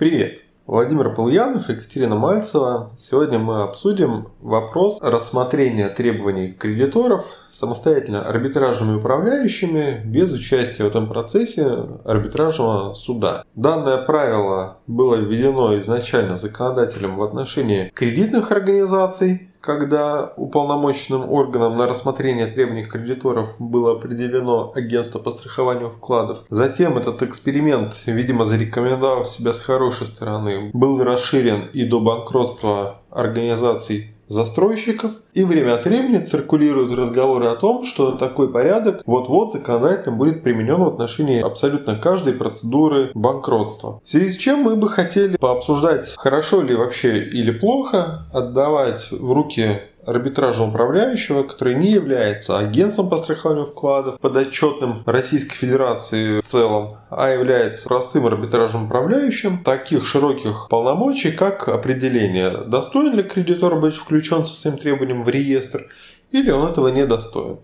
Привет! Владимир Полуянов, Екатерина Мальцева. Сегодня мы обсудим вопрос рассмотрения требований кредиторов самостоятельно арбитражными управляющими без участия в этом процессе арбитражного суда. Данное правило было введено изначально законодателем в отношении кредитных организаций, когда уполномоченным органом на рассмотрение требований кредиторов было определено агентство по страхованию вкладов. Затем этот эксперимент, видимо, зарекомендовав себя с хорошей стороны, был расширен и до банкротства организаций застройщиков, и время от времени циркулируют разговоры о том, что такой порядок вот-вот законодательно будет применен в отношении абсолютно каждой процедуры банкротства. В связи с чем мы бы хотели пообсуждать, хорошо ли вообще или плохо отдавать в руки арбитражного управляющего, который не является агентством по страхованию вкладов, подотчетным Российской Федерации в целом, а является простым арбитражным управляющим таких широких полномочий, как определение, достоин ли кредитор быть включен со своим требованием в реестр, или он этого не достоин.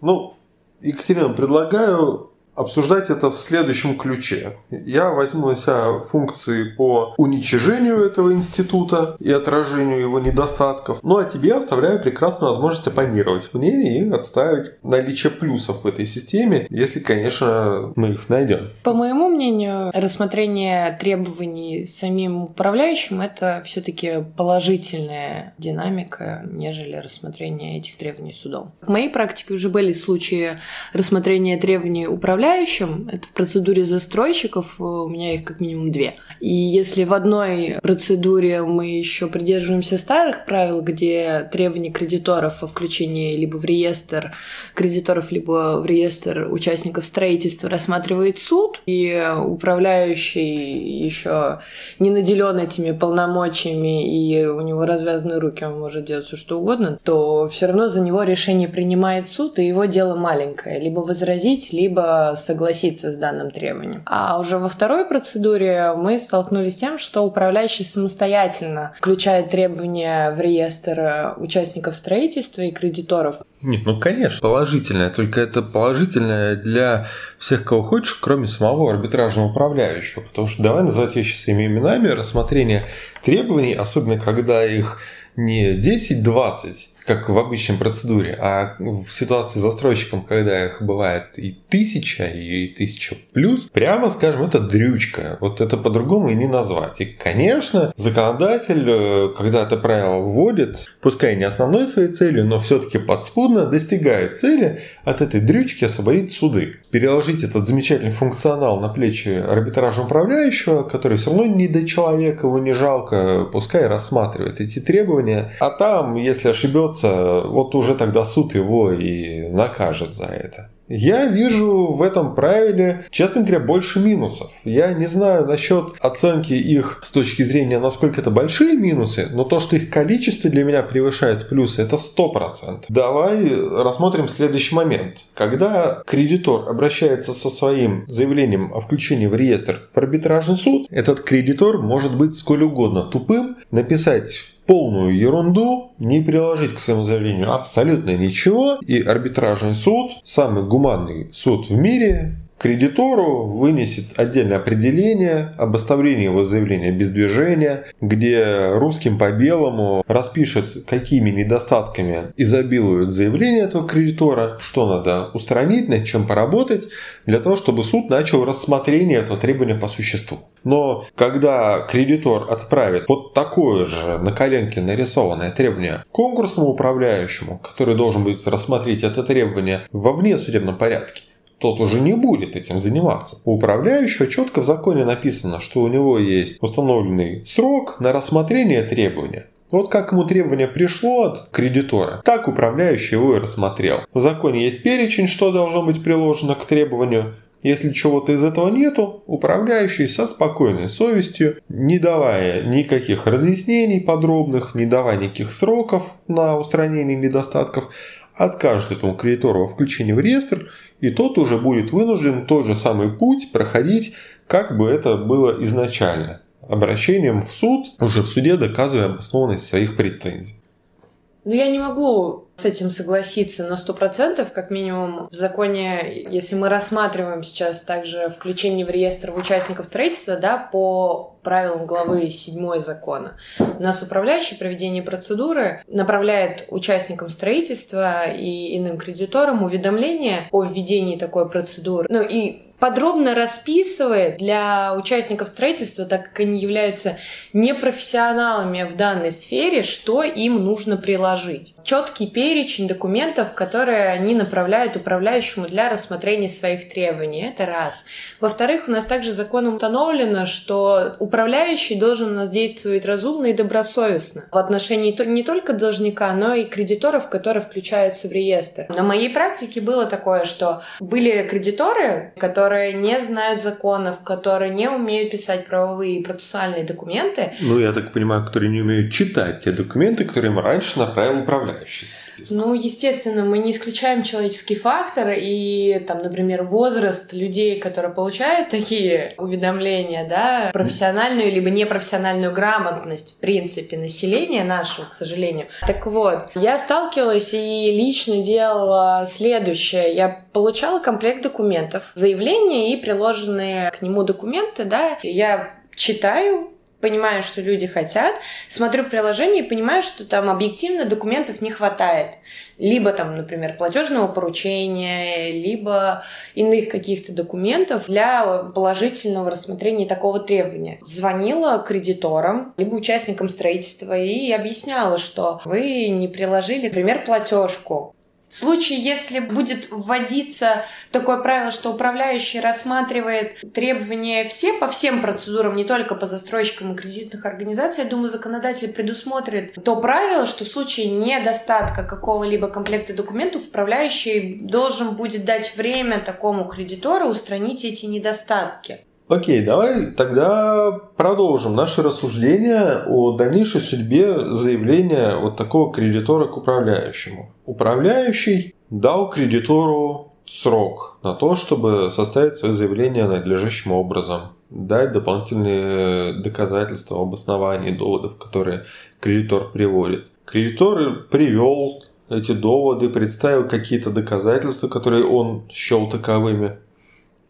Ну, Екатерина, предлагаю обсуждать это в следующем ключе. Я возьму на себя функции по уничижению этого института и отражению его недостатков. Ну а тебе оставляю прекрасную возможность оппонировать мне и отставить наличие плюсов в этой системе, если, конечно, мы их найдем. По моему мнению, рассмотрение требований самим управляющим это все-таки положительная динамика, нежели рассмотрение этих требований судом. В моей практике уже были случаи рассмотрения требований управляющим управляющим, это в процедуре застройщиков, э, у меня их как минимум две. И если в одной процедуре мы еще придерживаемся старых правил, где требования кредиторов о включении либо в реестр кредиторов, либо в реестр участников строительства рассматривает суд, и управляющий еще не наделен этими полномочиями, и у него развязаны руки, он может делать все что угодно, то все равно за него решение принимает суд, и его дело маленькое. Либо возразить, либо согласиться с данным требованием. А уже во второй процедуре мы столкнулись с тем, что управляющий самостоятельно включает требования в реестр участников строительства и кредиторов. Нет, ну конечно, положительное, только это положительное для всех, кого хочешь, кроме самого арбитражного управляющего. Потому что давай называть вещи своими именами, рассмотрение требований, особенно когда их не 10-20, как в обычной процедуре, а в ситуации с застройщиком, когда их бывает и тысяча, и тысяча плюс, прямо скажем, это дрючка. Вот это по-другому и не назвать. И, конечно, законодатель, э, когда это правило вводит, пускай не основной своей целью, но все-таки подспудно достигает цели от этой дрючки освободить суды. Переложить этот замечательный функционал на плечи арбитража управляющего, который все равно не до человека, его не жалко, пускай рассматривает эти требования. А там, если ошибется, придется, вот уже тогда суд его и накажет за это. Я вижу в этом правиле, честно говоря, больше минусов. Я не знаю насчет оценки их с точки зрения, насколько это большие минусы, но то, что их количество для меня превышает плюсы, это 100%. Давай рассмотрим следующий момент. Когда кредитор обращается со своим заявлением о включении в реестр в арбитражный суд, этот кредитор может быть сколь угодно тупым, написать полную ерунду, не приложить к своему заявлению абсолютно ничего, и арбитражный суд, самый гуманный суд в мире, кредитору вынесет отдельное определение об оставлении его заявления без движения, где русским по белому распишет, какими недостатками изобилует заявление этого кредитора, что надо устранить, над чем поработать, для того, чтобы суд начал рассмотрение этого требования по существу. Но когда кредитор отправит вот такое же на коленке нарисованное требование конкурсному управляющему, который должен будет рассмотреть это требование во внесудебном порядке, тот уже не будет этим заниматься. У управляющего четко в законе написано, что у него есть установленный срок на рассмотрение требования. Вот как ему требование пришло от кредитора, так управляющий его и рассмотрел. В законе есть перечень, что должно быть приложено к требованию. Если чего-то из этого нету, управляющий со спокойной совестью, не давая никаких разъяснений подробных, не давая никаких сроков на устранение недостатков, откажет этому кредитору во включении в реестр, и тот уже будет вынужден тот же самый путь проходить, как бы это было изначально, обращением в суд, уже в суде доказывая обоснованность своих претензий. Ну, я не могу с этим согласиться на сто процентов, как минимум в законе, если мы рассматриваем сейчас также включение в реестр участников строительства, да, по правилам главы 7 закона. У нас управляющий проведение процедуры направляет участникам строительства и иным кредиторам уведомление о введении такой процедуры. Ну и подробно расписывает для участников строительства, так как они являются непрофессионалами в данной сфере, что им нужно приложить. Четкий перечень документов, которые они направляют управляющему для рассмотрения своих требований. Это раз. Во-вторых, у нас также законом установлено, что управляющий должен у нас действовать разумно и добросовестно в отношении не только должника, но и кредиторов, которые включаются в реестр. На моей практике было такое, что были кредиторы, которые которые не знают законов, которые не умеют писать правовые и процессуальные документы. Ну, я так понимаю, которые не умеют читать те документы, которые им раньше направил управляющий со списком. Ну, естественно, мы не исключаем человеческий фактор и, там, например, возраст людей, которые получают такие уведомления, да, профессиональную либо непрофессиональную грамотность, в принципе, населения нашего, к сожалению. Так вот, я сталкивалась и лично делала следующее. Я получала комплект документов, заявление и приложенные к нему документы, да, я читаю, понимаю, что люди хотят, смотрю приложение и понимаю, что там объективно документов не хватает. Либо там, например, платежного поручения, либо иных каких-то документов для положительного рассмотрения такого требования. Звонила кредиторам, либо участникам строительства и объясняла, что вы не приложили, например, платежку в случае, если будет вводиться такое правило, что управляющий рассматривает требования все по всем процедурам, не только по застройщикам и кредитных организаций, я думаю, законодатель предусмотрит то правило, что в случае недостатка какого-либо комплекта документов управляющий должен будет дать время такому кредитору устранить эти недостатки. Окей, давай тогда продолжим наше рассуждение о дальнейшей судьбе заявления вот такого кредитора к управляющему. Управляющий дал кредитору срок на то, чтобы составить свое заявление надлежащим образом, дать дополнительные доказательства, обоснования, доводов, которые кредитор приводит. Кредитор привел эти доводы, представил какие-то доказательства, которые он счел таковыми.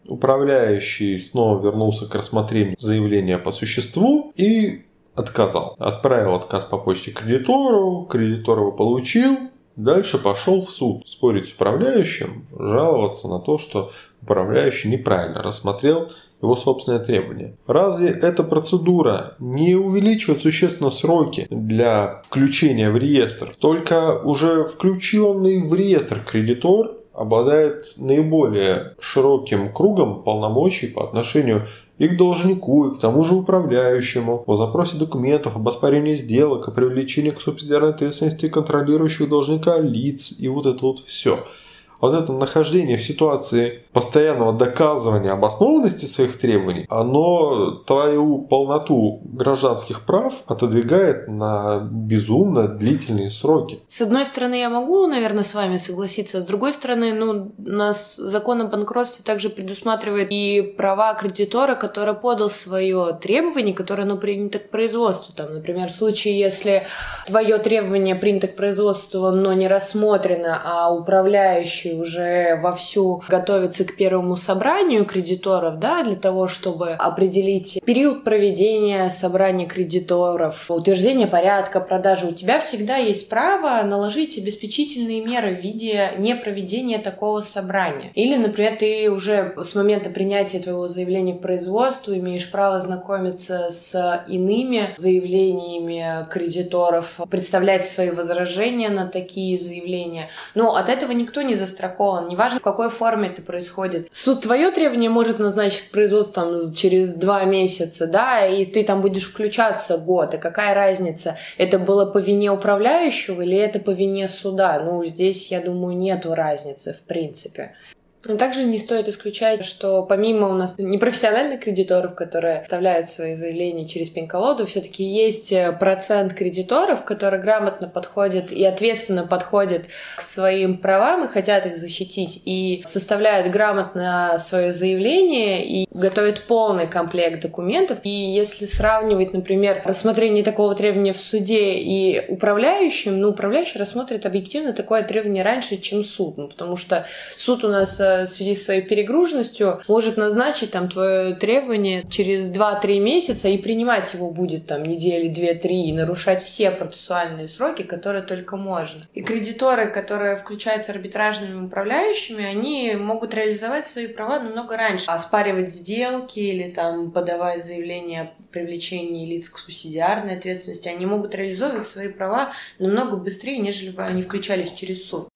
Управляющий снова вернулся к рассмотрению заявления по существу и отказал. Отправил отказ по почте кредитору, кредитор его получил, дальше пошел в суд спорить с управляющим, жаловаться на то, что управляющий неправильно рассмотрел его собственное требование. Разве эта процедура не увеличивает существенно сроки для включения в реестр? Только уже включенный в реестр кредитор обладает наиболее широким кругом полномочий по отношению и к должнику, и к тому же управляющему, о запросе документов, об оспорении сделок, о привлечении к субсидиарной ответственности контролирующих должника лиц и вот это вот все – вот это нахождение в ситуации постоянного доказывания обоснованности своих требований, оно твою полноту гражданских прав отодвигает на безумно длительные сроки. С одной стороны, я могу, наверное, с вами согласиться, с другой стороны, ну, у нас закон о банкротстве также предусматривает и права кредитора, который подал свое требование, которое ну, принято к производству. Там, например, в случае, если твое требование принято к производству, но не рассмотрено, а управляющий уже вовсю готовится к первому собранию кредиторов, да, для того, чтобы определить период проведения собрания кредиторов, утверждение порядка продажи, у тебя всегда есть право наложить обеспечительные меры в виде непроведения такого собрания. Или, например, ты уже с момента принятия твоего заявления к производству имеешь право знакомиться с иными заявлениями кредиторов, представлять свои возражения на такие заявления. Но от этого никто не застрахован застрахован, неважно в какой форме это происходит. Суд твое требование может назначить производство там, через два месяца, да, и ты там будешь включаться год, и какая разница, это было по вине управляющего или это по вине суда? Ну, здесь, я думаю, нету разницы в принципе. Но также не стоит исключать, что помимо у нас непрофессиональных кредиторов, которые оставляют свои заявления через пень-колоду, все-таки есть э, процент кредиторов, которые грамотно подходят и ответственно подходят к своим правам и хотят их защитить, и составляют грамотно свое заявление и готовят полный комплект документов. И если сравнивать, например, рассмотрение такого требования в суде и управляющим, ну, управляющий рассмотрит объективно такое требование раньше, чем суд, ну, потому что суд у нас э, в связи с своей перегруженностью может назначить там твое требование через 2-3 месяца и принимать его будет там недели 2-3 и нарушать все процессуальные сроки, которые только можно. И кредиторы, которые включаются арбитражными управляющими, они могут реализовать свои права намного раньше. Оспаривать сделки или там подавать заявление о привлечении лиц к субсидиарной ответственности, они могут реализовывать свои права намного быстрее, нежели бы они включались через суд.